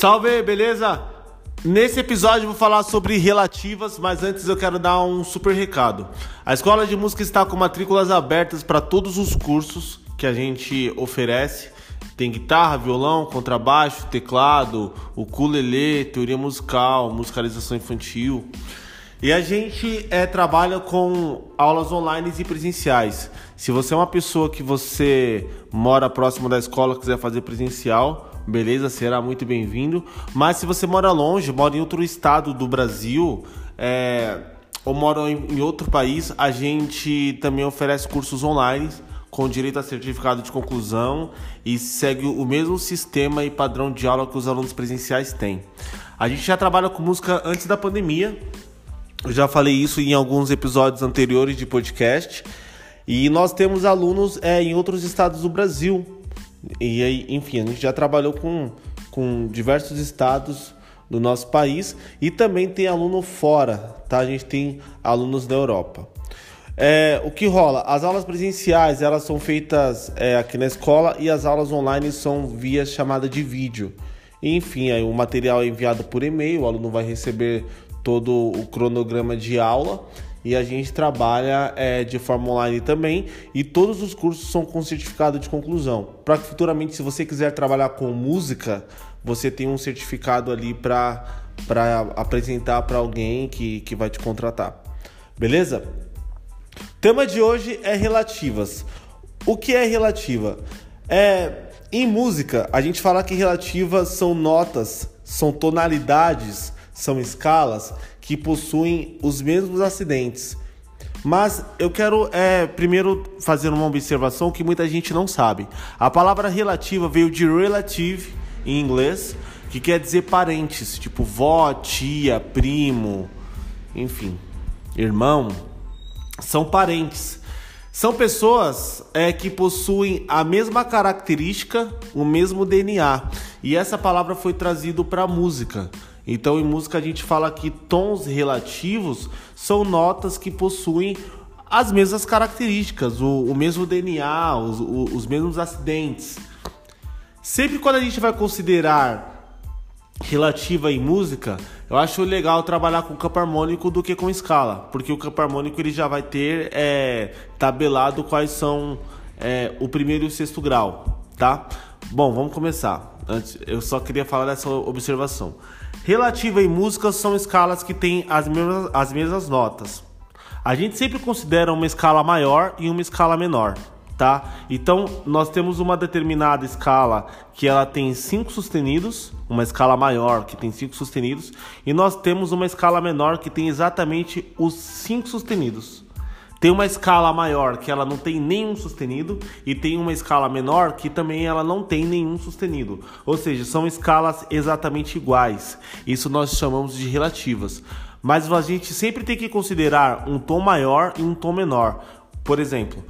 Salve, beleza? Nesse episódio vou falar sobre relativas, mas antes eu quero dar um super recado. A Escola de Música está com matrículas abertas para todos os cursos que a gente oferece. Tem guitarra, violão, contrabaixo, teclado, ukulele, teoria musical, musicalização infantil. E a gente é, trabalha com aulas online e presenciais. Se você é uma pessoa que você mora próximo da escola quiser fazer presencial, beleza, será muito bem-vindo. Mas se você mora longe, mora em outro estado do Brasil, é, ou mora em, outro país, a gente também oferece cursos online com direito a certificado de conclusão e segue o mesmo sistema e padrão de aula que os alunos presenciais têm. A gente já trabalha com música antes da pandemia, eu já falei isso em alguns episódios anteriores de podcast. E nós temos alunos é, em outros estados do Brasil. E aí, enfim, a gente já trabalhou com, com diversos estados do nosso país e também tem aluno fora, tá? A gente tem alunos da Europa. É, o que rola? As aulas presenciais elas são feitas é, aqui na escola e as aulas online são via chamada de vídeo. Enfim, aí o material é enviado por e-mail, o aluno vai receber todo o cronograma de aula e a gente trabalha é, de forma online também. E todos os cursos são com certificado de conclusão. Para que futuramente se você quiser trabalhar com música você tem um certificado ali para apresentar para alguém que, que vai te contratar. Beleza? Tema de hoje é relativas. O que é relativa? É em música a gente fala que relativas são notas são tonalidades são escalas que possuem os mesmos acidentes. Mas eu quero é, primeiro fazer uma observação que muita gente não sabe. A palavra relativa veio de relative em inglês, que quer dizer parentes, tipo vó, tia, primo, enfim, irmão. São parentes. São pessoas é, que possuem a mesma característica, o mesmo DNA. E essa palavra foi trazida para a música. Então, em música, a gente fala que tons relativos são notas que possuem as mesmas características, o, o mesmo DNA, os, o, os mesmos acidentes. Sempre quando a gente vai considerar relativa em música, eu acho legal trabalhar com campo harmônico do que com escala, porque o campo harmônico ele já vai ter é, tabelado quais são é, o primeiro e o sexto grau, tá? Bom, vamos começar. Antes, eu só queria falar dessa observação. Relativa em música são escalas que têm as mesmas, as mesmas notas. A gente sempre considera uma escala maior e uma escala menor, tá? Então, nós temos uma determinada escala que ela tem cinco sustenidos, uma escala maior que tem cinco sustenidos, e nós temos uma escala menor que tem exatamente os cinco sustenidos. Tem uma escala maior que ela não tem nenhum sustenido e tem uma escala menor que também ela não tem nenhum sustenido. Ou seja, são escalas exatamente iguais. Isso nós chamamos de relativas. Mas a gente sempre tem que considerar um tom maior e um tom menor. Por exemplo,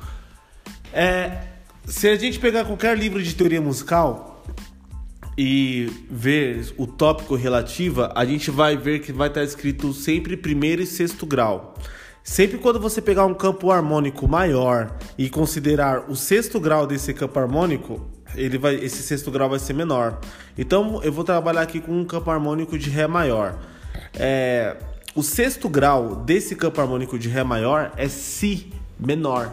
é, se a gente pegar qualquer livro de teoria musical e ver o tópico relativa, a gente vai ver que vai estar escrito sempre primeiro e sexto grau. Sempre quando você pegar um campo harmônico maior e considerar o sexto grau desse campo harmônico, ele vai, esse sexto grau vai ser menor. Então eu vou trabalhar aqui com um campo harmônico de Ré maior. É, o sexto grau desse campo harmônico de Ré maior é Si menor.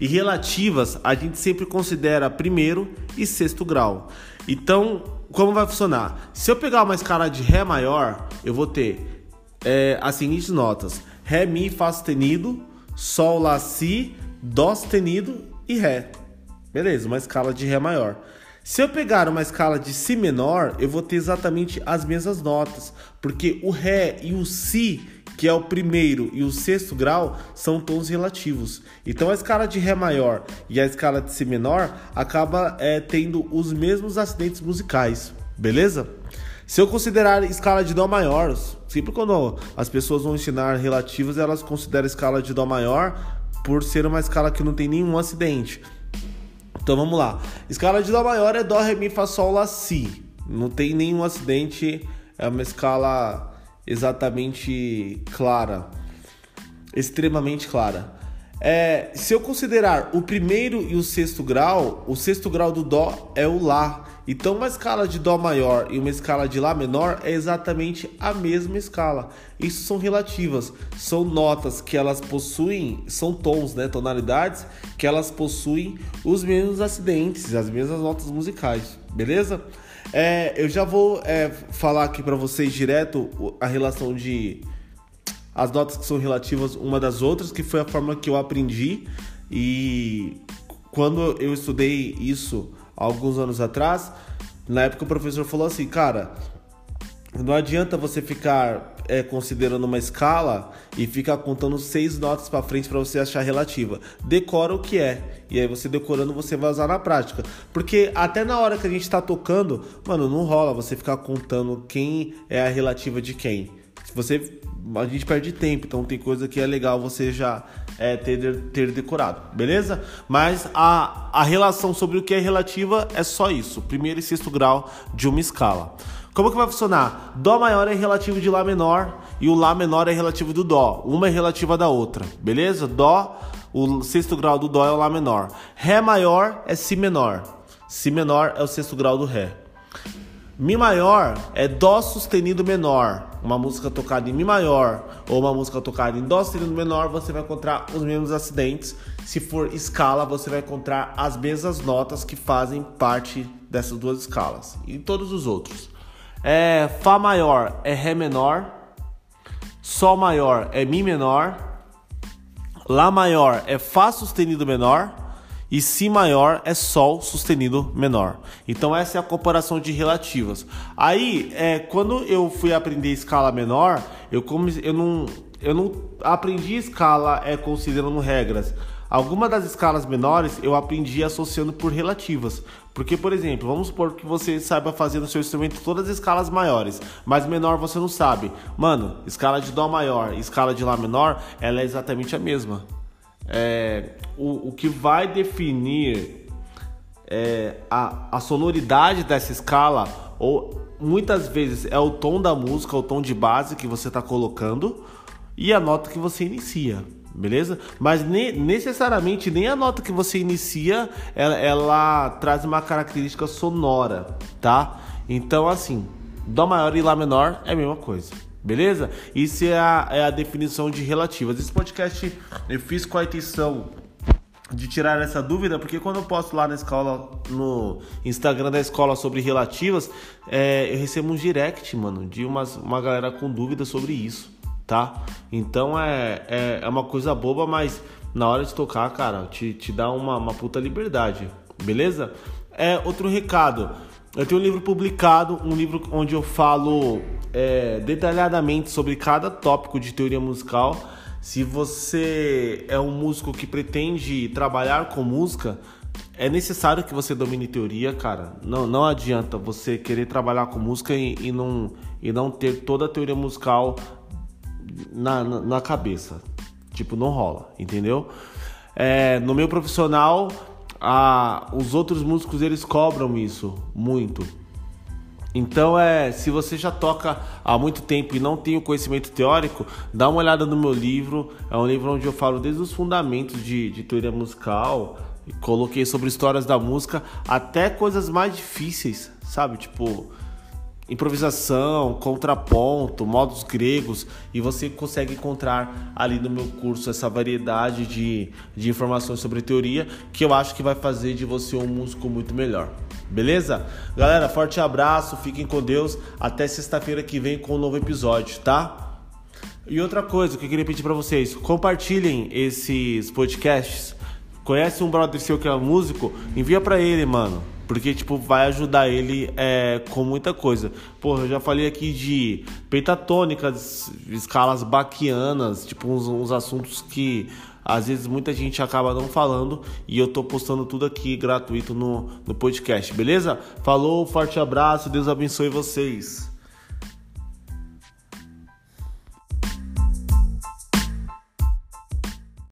E relativas a gente sempre considera primeiro e sexto grau. Então, como vai funcionar? Se eu pegar uma escala de Ré maior, eu vou ter é, as seguintes notas: Ré, Mi, Fá sustenido, Sol, Lá, Si, Dó sustenido e Ré. Beleza, uma escala de Ré maior. Se eu pegar uma escala de Si menor, eu vou ter exatamente as mesmas notas, porque o Ré e o Si, que é o primeiro e o sexto grau, são tons relativos. Então a escala de Ré maior e a escala de Si menor acaba é, tendo os mesmos acidentes musicais, beleza? Se eu considerar escala de Dó maior, sempre quando as pessoas vão ensinar relativas, elas consideram escala de Dó maior por ser uma escala que não tem nenhum acidente. Então vamos lá. Escala de Dó maior é Dó, Ré, Mi, Fá, Sol, Lá, Si. Não tem nenhum acidente, é uma escala exatamente clara, extremamente clara. É, se eu considerar o primeiro e o sexto grau, o sexto grau do Dó é o Lá. Então, uma escala de Dó maior e uma escala de Lá menor é exatamente a mesma escala. Isso são relativas, são notas que elas possuem, são tons, né, tonalidades, que elas possuem os mesmos acidentes, as mesmas notas musicais, beleza? É, eu já vou é, falar aqui para vocês direto a relação de as notas que são relativas uma das outras, que foi a forma que eu aprendi. E quando eu estudei isso alguns anos atrás, na época o professor falou assim, cara, não adianta você ficar é, considerando uma escala e ficar contando seis notas para frente para você achar relativa. Decora o que é. E aí você decorando você vai usar na prática. Porque até na hora que a gente está tocando, mano, não rola você ficar contando quem é a relativa de quem. Você a gente perde tempo, então tem coisa que é legal você já é, ter, ter decorado, beleza? Mas a, a relação sobre o que é relativa é só isso, primeiro e sexto grau de uma escala. Como que vai funcionar? Dó maior é relativo de Lá menor e o Lá menor é relativo do Dó. Uma é relativa da outra, beleza? Dó, o sexto grau do Dó é o Lá menor. Ré maior é Si menor. Si menor é o sexto grau do Ré. Mi maior é Dó sustenido menor. Uma música tocada em Mi maior ou uma música tocada em Dó sustenido menor, você vai encontrar os mesmos acidentes. Se for escala, você vai encontrar as mesmas notas que fazem parte dessas duas escalas e todos os outros. É, Fá maior é Ré menor, Sol maior é Mi menor, Lá maior é Fá sustenido menor e Si maior é Sol sustenido menor. Então essa é a comparação de relativas. Aí, é, quando eu fui aprender escala menor, eu, eu, não, eu não aprendi escala é, considerando regras. Algumas das escalas menores eu aprendi associando por relativas. Porque, por exemplo, vamos supor que você saiba fazer no seu instrumento todas as escalas maiores, mas menor você não sabe. Mano, escala de Dó maior e escala de Lá menor, ela é exatamente a mesma é, o, o que vai definir é, a, a sonoridade dessa escala, ou muitas vezes é o tom da música, o tom de base que você está colocando e a nota que você inicia, beleza? Mas ne necessariamente nem a nota que você inicia ela, ela, traz uma característica sonora, tá? Então assim, Dó maior e Lá menor é a mesma coisa. Beleza? Isso é a, é a definição de relativas. Esse podcast eu fiz com a intenção de tirar essa dúvida, porque quando eu posto lá na escola, no Instagram da escola sobre relativas, é, eu recebo um direct, mano, de umas, uma galera com dúvida sobre isso, tá? Então é, é, é, uma coisa boba, mas na hora de tocar, cara, te, te dá uma, uma puta liberdade, beleza? É, outro recado. Eu tenho um livro publicado, um livro onde eu falo é, detalhadamente sobre cada tópico de teoria musical. Se você é um músico que pretende trabalhar com música, é necessário que você domine teoria, cara. Não, não adianta você querer trabalhar com música e, e não, e não ter toda a teoria musical na, na, na cabeça. Tipo, não rola, entendeu? É, no meu profissional, a, os outros músicos eles cobram isso muito. Então é, se você já toca há muito tempo e não tem o conhecimento teórico, dá uma olhada no meu livro. É um livro onde eu falo desde os fundamentos de, de teoria musical, coloquei sobre histórias da música até coisas mais difíceis, sabe? Tipo improvisação, contraponto, modos gregos, e você consegue encontrar ali no meu curso essa variedade de, de informações sobre teoria que eu acho que vai fazer de você um músico muito melhor. Beleza? Galera, forte abraço, fiquem com Deus. Até sexta-feira que vem com um novo episódio, tá? E outra coisa que eu queria pedir para vocês: compartilhem esses podcasts. Conhece um brother seu que é músico? Envia para ele, mano. Porque, tipo, vai ajudar ele é, com muita coisa. Porra, eu já falei aqui de pentatônicas, escalas baquianas, tipo, uns, uns assuntos que às vezes muita gente acaba não falando e eu tô postando tudo aqui gratuito no, no podcast, beleza? Falou, forte abraço, Deus abençoe vocês.